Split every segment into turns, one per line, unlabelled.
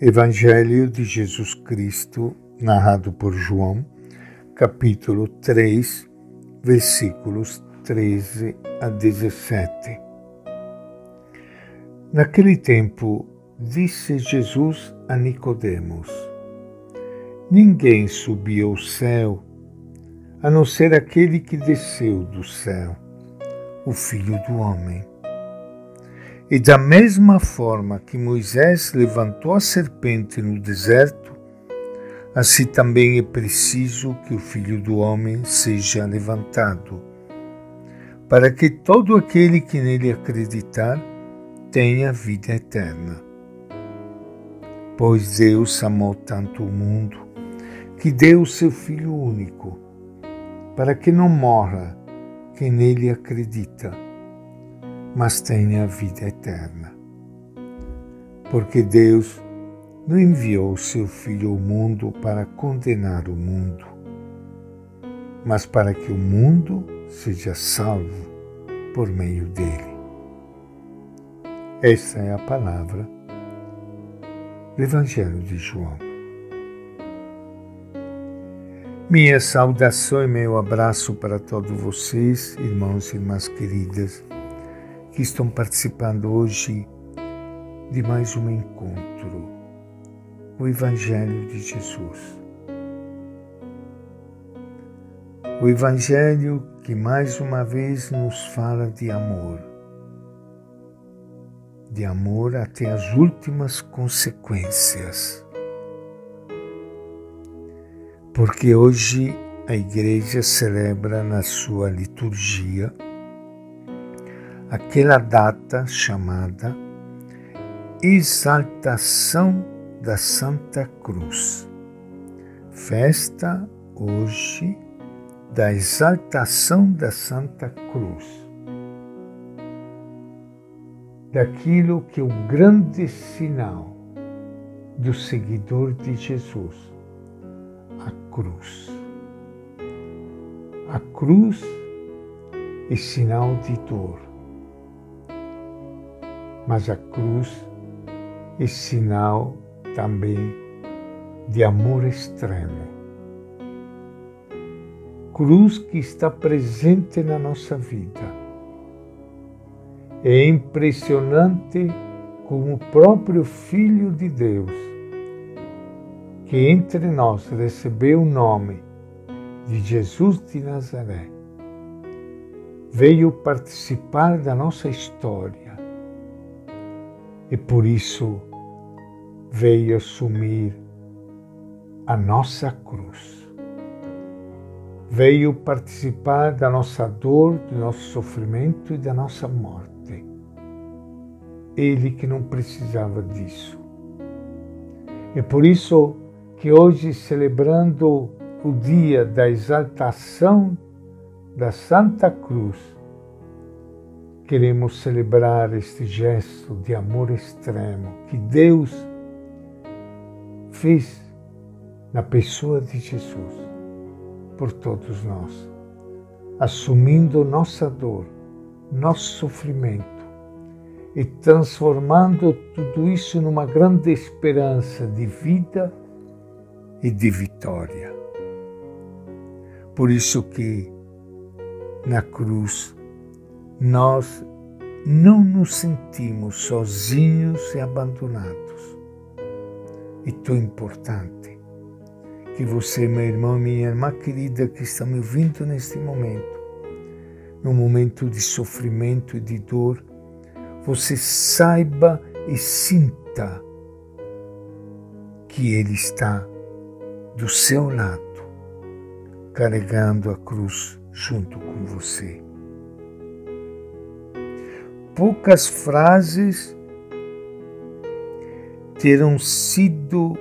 Evangelho de Jesus Cristo, narrado por João, capítulo 3, versículos 13 a 17. Naquele tempo, disse Jesus a Nicodemos: Ninguém subiu ao céu, a não ser aquele que desceu do céu, o Filho do homem. E da mesma forma que Moisés levantou a serpente no deserto, assim também é preciso que o Filho do Homem seja levantado, para que todo aquele que nele acreditar tenha vida eterna. Pois Deus amou tanto o mundo que deu o seu Filho único, para que não morra quem nele acredita mas tenha a vida eterna. Porque Deus não enviou o seu Filho ao mundo para condenar o mundo, mas para que o mundo seja salvo por meio dele. Esta é a palavra do Evangelho de João. Minha saudação e meu abraço para todos vocês, irmãos e irmãs queridas que estão participando hoje de mais um encontro, o Evangelho de Jesus. O Evangelho que mais uma vez nos fala de amor, de amor até as últimas consequências. Porque hoje a Igreja celebra na sua liturgia aquela data chamada Exaltação da Santa Cruz. Festa hoje da exaltação da Santa Cruz. Daquilo que é o grande sinal do seguidor de Jesus, a cruz. A cruz é sinal de dor mas a cruz é sinal também de amor extremo. Cruz que está presente na nossa vida. É impressionante como o próprio Filho de Deus, que entre nós recebeu o nome de Jesus de Nazaré, veio participar da nossa história e por isso veio assumir a nossa cruz. Veio participar da nossa dor, do nosso sofrimento e da nossa morte. Ele que não precisava disso. É por isso que hoje, celebrando o dia da exaltação da Santa Cruz, queremos celebrar este gesto de amor extremo que Deus fez na pessoa de Jesus por todos nós, assumindo nossa dor, nosso sofrimento e transformando tudo isso numa grande esperança de vida e de vitória. Por isso que na cruz nós não nos sentimos sozinhos e abandonados. E tão importante que você, meu irmão, minha irmã querida, que está me ouvindo neste momento, num momento de sofrimento e de dor, você saiba e sinta que Ele está do seu lado, carregando a cruz junto com você poucas frases terão sido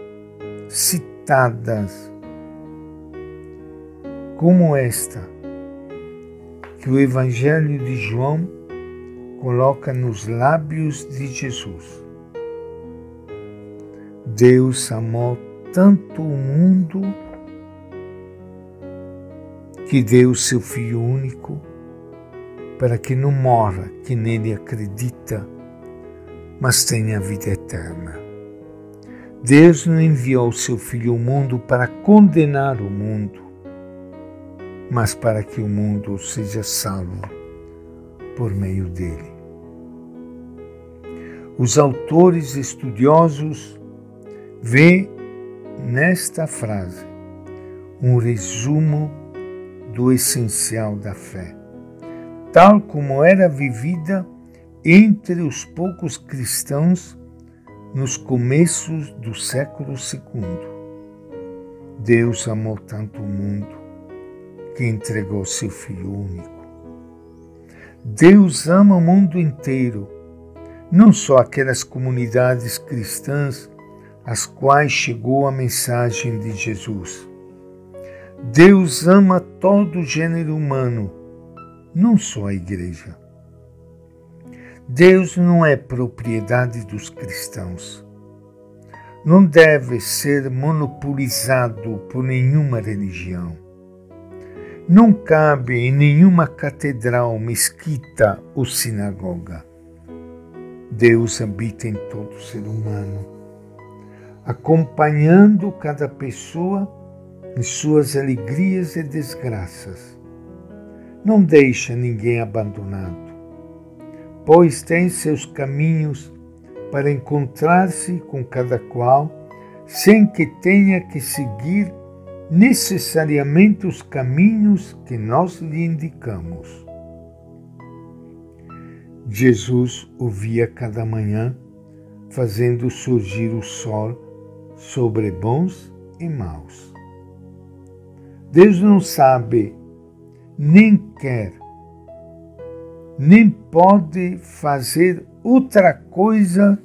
citadas como esta que o Evangelho de João coloca nos lábios de Jesus. Deus amou tanto o mundo que deu seu Filho único para que não morra quem nele acredita, mas tenha vida eterna. Deus não enviou seu Filho ao mundo para condenar o mundo, mas para que o mundo seja salvo por meio dele. Os autores estudiosos veem nesta frase um resumo do essencial da fé, tal como era vivida entre os poucos cristãos nos começos do século II. Deus amou tanto o mundo que entregou seu Filho único. Deus ama o mundo inteiro, não só aquelas comunidades cristãs às quais chegou a mensagem de Jesus. Deus ama todo o gênero humano, não só a igreja. Deus não é propriedade dos cristãos. Não deve ser monopolizado por nenhuma religião. Não cabe em nenhuma catedral, mesquita ou sinagoga. Deus habita em todo ser humano, acompanhando cada pessoa em suas alegrias e desgraças. Não deixa ninguém abandonado pois tem seus caminhos para encontrar-se com cada qual, sem que tenha que seguir necessariamente os caminhos que nós lhe indicamos. Jesus ouvia cada manhã, fazendo surgir o sol sobre bons e maus. Deus não sabe nem quer nem pode fazer outra coisa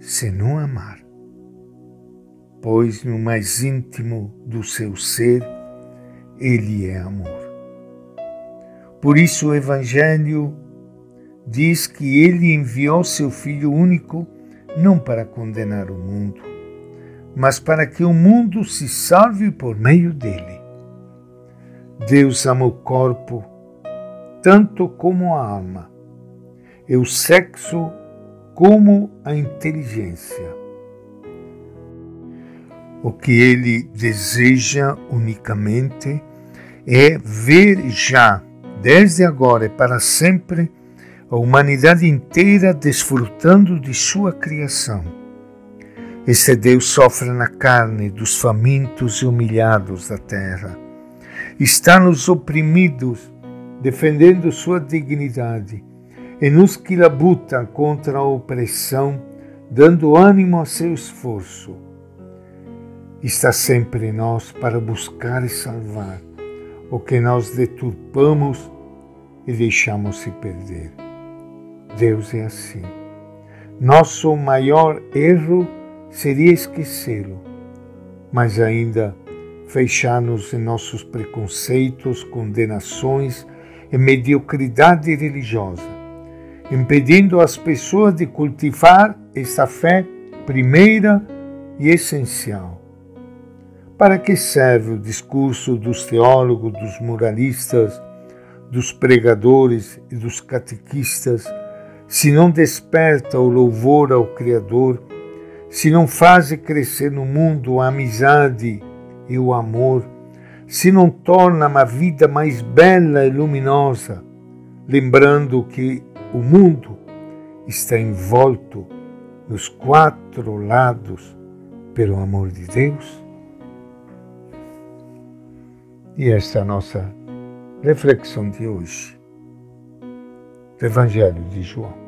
senão amar, pois no mais íntimo do seu ser ele é amor. Por isso o Evangelho diz que ele enviou seu Filho único não para condenar o mundo, mas para que o mundo se salve por meio dele. Deus ama o corpo tanto como a alma, e o sexo como a inteligência. O que ele deseja unicamente é ver já, desde agora e para sempre, a humanidade inteira desfrutando de sua criação. Esse Deus sofre na carne dos famintos e humilhados da terra. Está nos oprimidos defendendo sua dignidade, e nos que labutam contra a opressão, dando ânimo a seu esforço. Está sempre em nós para buscar e salvar o que nós deturpamos e deixamos se perder. Deus é assim. Nosso maior erro seria esquecê-lo, mas ainda fechar-nos em nossos preconceitos, condenações e mediocridade religiosa, impedindo as pessoas de cultivar esta fé primeira e essencial. Para que serve o discurso dos teólogos, dos moralistas, dos pregadores e dos catequistas, se não desperta o louvor ao Criador, se não faz crescer no mundo a amizade e o amor, se não torna uma vida mais bela e luminosa, lembrando que o mundo está envolto nos quatro lados pelo amor de Deus? E esta é a nossa reflexão de hoje do Evangelho de João.